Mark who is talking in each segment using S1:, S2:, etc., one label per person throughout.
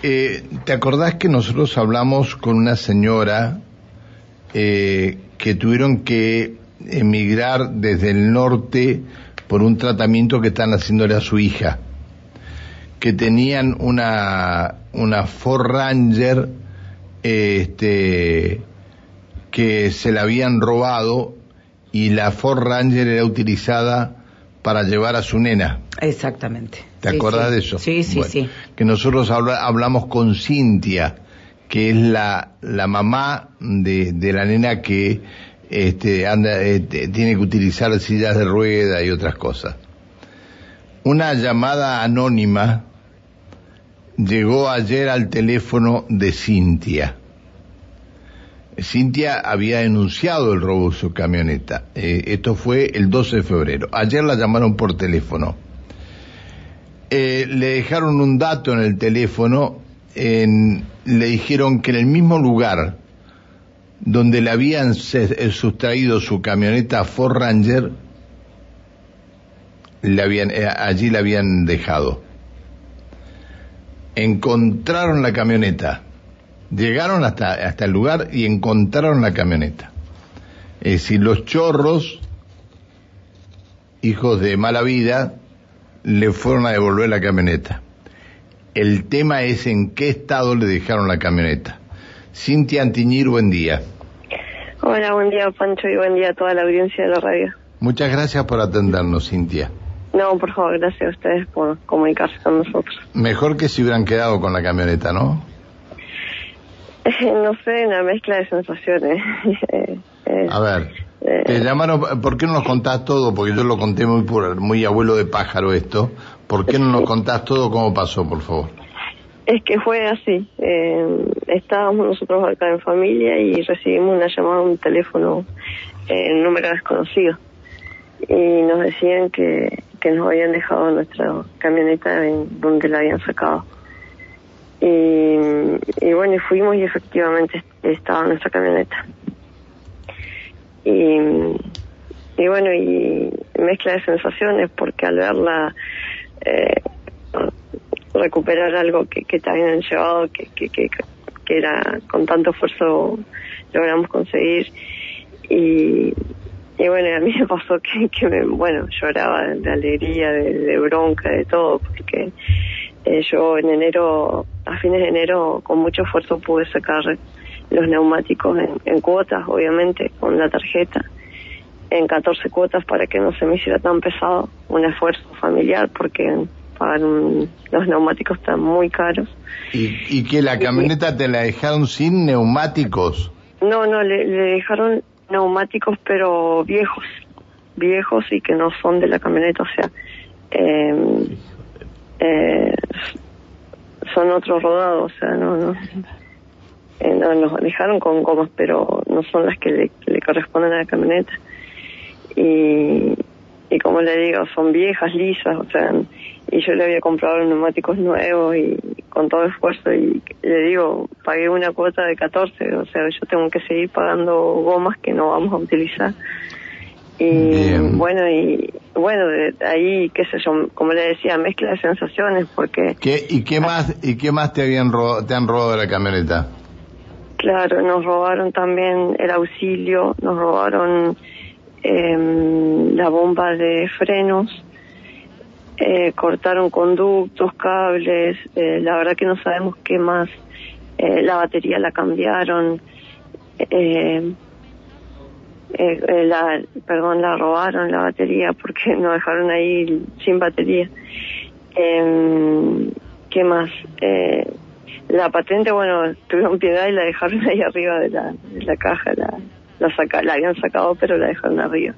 S1: Eh, ¿Te acordás que nosotros hablamos con una señora eh, que tuvieron que emigrar desde el norte por un tratamiento que están haciéndole a su hija? Que tenían una, una Ford Ranger este, que se la habían robado y la Ford Ranger era utilizada para llevar a su nena.
S2: Exactamente.
S1: ¿Te
S2: Sí,
S1: acordás
S2: sí.
S1: de eso?
S2: Sí, sí,
S1: Bueno,
S2: sí.
S1: Que nosotros habla- hablamos con Cintia, que es la, la mamá de, de la nena que este, anda, eh, te- tiene que utilizar sillas de rueda y otras cosas. Una llamada anónima llegó ayer al teléfono de Cintia. Cintia había denunciado el robo de su camioneta. Eh, esto fue el 12 de febrero. Ayer la llamaron por teléfono. Eh, le dejaron un dato en el teléfono, le dijeron que en el mismo lugar donde le habían eh, sustraído su camioneta Ford Ranger, le habían, allí la habían dejado. Encontraron la camioneta, llegaron hasta, hasta el lugar y encontraron la camioneta. Es decir, los chorros, hijos de mala vida, le fueron a devolver la camioneta. El tema es en qué estado le dejaron la camioneta. Cintia Antiñir, buen día.
S3: Hola, buen día Pancho y buen día a toda la audiencia de la radio.
S1: Muchas gracias por atendernos, Cintia.
S3: No, por favor, gracias a ustedes por comunicarse con nosotros.
S1: Mejor que si hubieran quedado con la camioneta, ¿no?
S3: no sé, una mezcla de sensaciones. Eh, eh,
S1: A ver,
S3: eh,
S1: te llamaron, ¿por qué no nos contás todo? Porque yo lo conté muy, muy abuelo de pájaro esto. ¿Por qué no nos contás todo cómo pasó, por favor?
S3: es que fue así. Eh, estábamos nosotros acá en familia y recibimos una llamada un teléfono en un número desconocido. Y nos decían que, que nos habían dejado nuestra camioneta en donde la habían sacado. Y, y bueno, y fuimos y efectivamente estaba nuestra camioneta. Y, y bueno, y mezcla de sensaciones porque al verla eh, recuperar algo que, que te habían llevado, que, que, que, que era con tanto esfuerzo logramos conseguir. Y, y bueno, a mí me pasó que, que me, bueno, lloraba de alegría, de, de bronca, de todo, porque eh, yo en enero, a fines de enero, con mucho esfuerzo pude sacar los neumáticos en, en cuotas, obviamente, con la tarjeta, en 14 cuotas para que no se me hiciera tan pesado, un esfuerzo familiar, porque pagar un- los neumáticos están muy caros.
S1: ¿Y, y que la camioneta te la dejaron sin neumáticos?
S3: No, no, le, le dejaron neumáticos pero viejos, viejos y que no son de la camioneta, o sea, eh, eh, son otros rodados, o sea, no, no, eh, no, nos dejaron con gomas, pero no son las que le, le corresponden a la camioneta. Y, y como le digo, son viejas, lisas, o sea, y yo le había comprado neumáticos nuevos y con todo esfuerzo y le digo, pagué una cuota de 14, o sea, yo tengo que seguir pagando gomas que no vamos a utilizar. Y
S1: Bien.
S3: bueno, y bueno, de ahí, qué sé yo, como le decía, mezcla de sensaciones porque
S1: ¿Qué, ¿Y qué más, y qué más te, habían ro- te han robado de la camioneta?
S3: Claro, nos robaron también el auxilio, nos robaron em, la bomba de frenos, eh, cortaron conductos, cables, eh, la verdad que no sabemos qué más, eh, la batería la cambiaron, eh, eh, eh, la, perdón, la robaron la batería porque nos dejaron ahí sin batería. Em, ¿Qué más? Eh, la patente, bueno, tuvieron piedad y la dejaron ahí arriba de la, de la caja, la, la, saca, la habían sacado pero la dejaron arriba.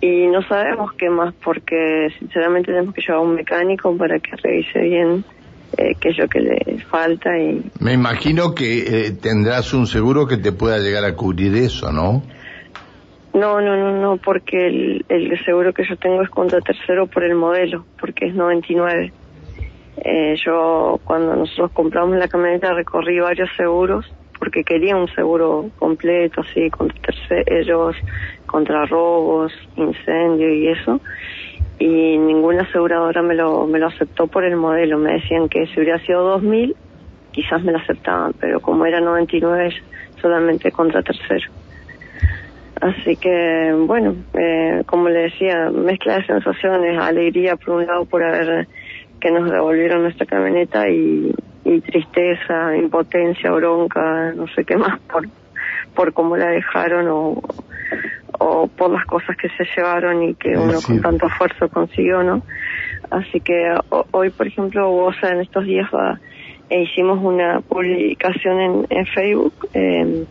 S3: Y no sabemos qué más porque sinceramente tenemos que llevar a un mecánico para que revise bien eh, qué es lo que le falta y
S1: Me imagino que eh, tendrás un seguro que te pueda llegar a cubrir eso, ¿no?
S3: No, no, no, no, porque el, seguro que yo tengo es contra tercero por el modelo, porque es 99. Eh, yo cuando nosotros compramos la camioneta recorrí varios seguros porque quería un seguro completo, así, contra terceros, contra robos, incendio y eso. Y ninguna aseguradora me lo, me lo aceptó por el modelo. Me decían que si hubiera sido 2000 quizás me la aceptaban, pero como era 99 solamente contra tercero. Así que, bueno, eh, como le decía, mezcla de sensaciones, alegría por un lado por haber que nos devolvieron nuestra camioneta y, y tristeza, impotencia, bronca, no sé qué más por, por cómo la dejaron o, o por las cosas que se llevaron y que uno con tanto esfuerzo consiguió, ¿no? Así que hoy, por ejemplo, vos en estos días va, e hicimos una publicación en, en Facebook, eh,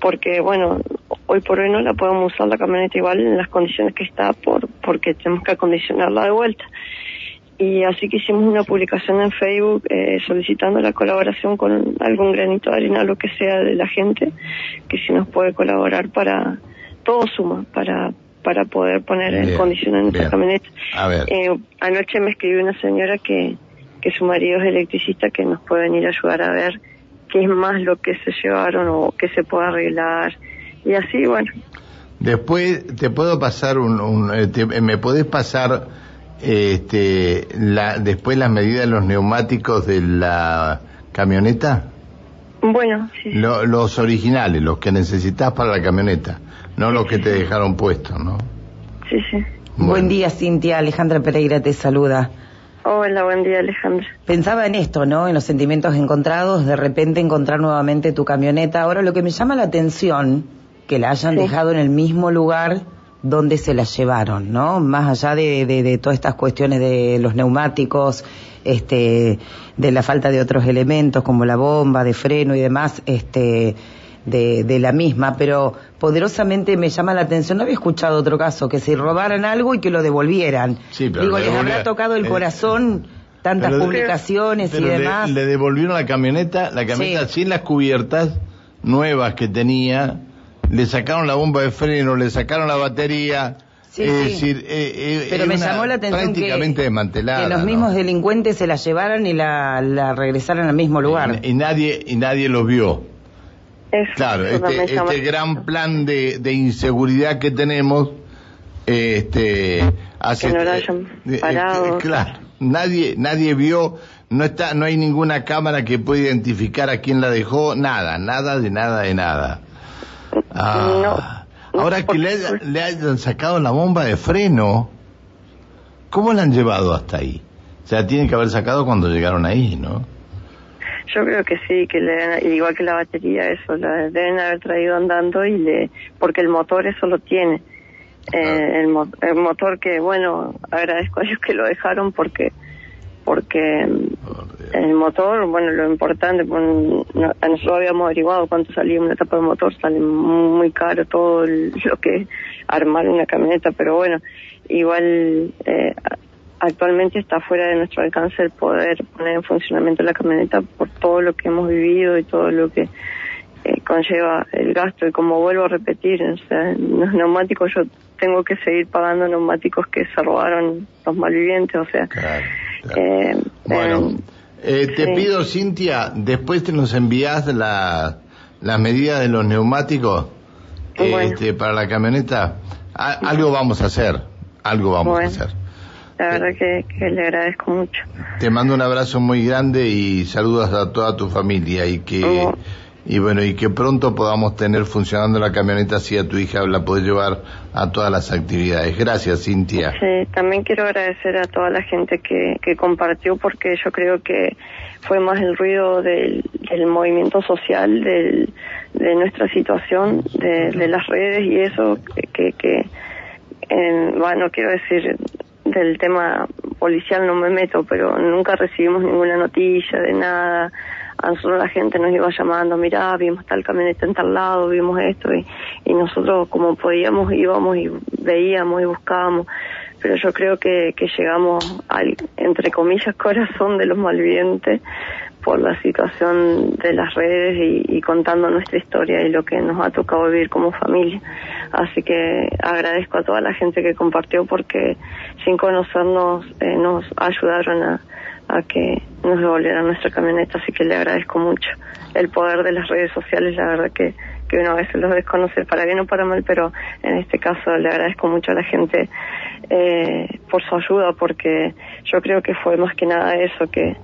S3: porque bueno, hoy por hoy no la podemos usar la camioneta igual en las condiciones que está por porque tenemos que acondicionarla de vuelta. Y así que hicimos una publicación en Facebook eh, solicitando la colaboración con algún granito de arena, lo que sea de la gente, que si nos puede colaborar para, todo suma, para, para poder poner en condiciones nuestra camioneta. Eh, anoche me escribió una señora que, que su marido es electricista, que nos puede venir a ayudar a ver qué es más lo que se llevaron o qué se puede arreglar. Y así, bueno.
S1: Después, ¿te puedo pasar un... Eh, ¿Me podés pasar este, la, después las medidas de los neumáticos de la camioneta?
S3: Bueno, sí.
S1: los originales, los que necesitas para la camioneta, no los que te dejaron puestos, ¿no?
S3: Sí, sí.
S2: Buen día, Cintia. Alejandra Pereira te saluda.
S3: Hola, buen día, Alejandra.
S2: Pensaba en esto, ¿no? En los sentimientos encontrados, de repente encontrar nuevamente tu camioneta. Ahora, lo que me llama la atención, que la hayan dejado en el mismo lugar donde se la llevaron, ¿no? Más allá de, de, todas estas cuestiones de los neumáticos, este, de la falta de otros elementos como la bomba de freno y demás, este, de, de, la misma, pero poderosamente me llama la atención, no había escuchado otro caso, que se robaran algo y que lo devolvieran. Sí, pero Digo, les habrá tocado el corazón tantas publicaciones y demás.
S1: Le, devolvieron la camioneta, la camioneta sin las cubiertas nuevas que tenía, le sacaron la bomba de freno, le sacaron la batería.
S2: Sí, es decir, eh, eh, pero me llamó la atención que, que los mismos delincuentes se la llevaran y la, la regresaran al mismo lugar.
S1: Y, nadie y nadie los vio. claro, este, este gran plan de, de, inseguridad que tenemos, este,
S3: hace, que no hayan eh, parado.
S1: claro, nadie nadie vio, no está, no hay ninguna cámara que pueda identificar a quién la dejó, nada, nada de nada de nada. Ah, ahora que le, le, hayan sacado la bomba de freno, ¿cómo la han llevado hasta ahí? O sea, tienen que haber sacado cuando llegaron ahí, ¿no?
S3: Yo creo que sí, que le, igual que la batería, eso, la deben haber traído andando y le, porque el motor eso lo tiene. Eh, el, el, motor que, bueno, agradezco a ellos que lo dejaron porque porque el motor, bueno, lo importante, bueno, nosotros habíamos averiguado cuánto salía una etapa de motor, sale muy caro todo lo que armar una camioneta, pero bueno, igual eh, actualmente está fuera de nuestro alcance el poder poner en funcionamiento la camioneta por todo lo que hemos vivido y todo lo que eh, conlleva el gasto. Y como vuelvo a repetir, o sea, los neumáticos yo tengo que seguir pagando neumáticos que se robaron los malvivientes, o sea,
S1: eh, bueno, eh, te pido, Cintia, después te nos envías la, las medidas de los neumáticos este, para la camioneta. algo vamos a hacer, algo vamos a hacer.
S3: La verdad que, que, le agradezco mucho.
S1: Te mando un abrazo muy grande y saludos a toda tu familia y que y bueno, y que pronto podamos tener funcionando la camioneta así a tu hija la puede llevar a todas las actividades. Gracias, Cintia.
S3: Sí, también quiero agradecer a toda la gente que, que compartió porque yo creo que fue más el ruido del, del movimiento social, del, de nuestra situación, de, de las redes y eso que, que bueno, quiero decir, del tema policial no me meto, pero nunca recibimos ninguna noticia de nada a nosotros la gente nos iba llamando, mira, vimos tal camioneta en tal lado, vimos esto, y, y nosotros como podíamos íbamos y veíamos y buscábamos, pero yo creo que, que llegamos al, entre comillas, corazón de los malvivientes por la situación de las redes y, y, contando nuestra historia y lo que nos ha tocado vivir como familia. Así que agradezco a toda la gente que compartió porque sin conocernos eh, nos ayudaron a, a que nos devolvieran nuestra camioneta, así que le agradezco mucho. El poder de las redes sociales, la verdad que, que uno a veces los desconoce para bien o para mal, pero en este caso le agradezco mucho a la gente eh, por su ayuda, porque yo creo que fue más que nada eso, que,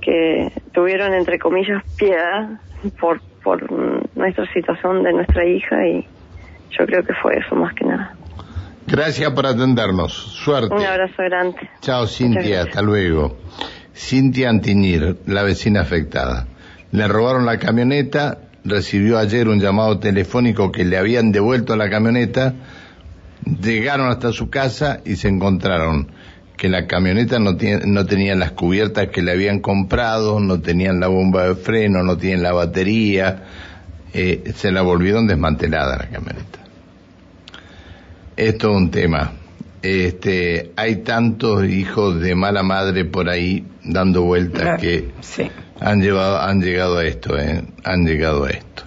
S3: que tuvieron, entre comillas, piedad por, por nuestra situación de nuestra hija y yo creo que fue eso más que nada.
S1: Gracias por atendernos. Suerte.
S3: Un abrazo grande.
S1: Chao, Cintia. Hasta luego. Cintia Antiñir, la vecina afectada. Le robaron la camioneta, recibió ayer un llamado telefónico que le habían devuelto la camioneta, llegaron hasta su casa y se encontraron que la camioneta no, tiene, no tenía las cubiertas que le habían comprado, no tenían la bomba de freno, no tienen la batería, eh, se la volvieron desmantelada la camioneta. Esto es un tema. Este, hay tantos hijos de mala madre por ahí dando vueltas que han llevado, han llegado a esto, eh, han llegado a esto.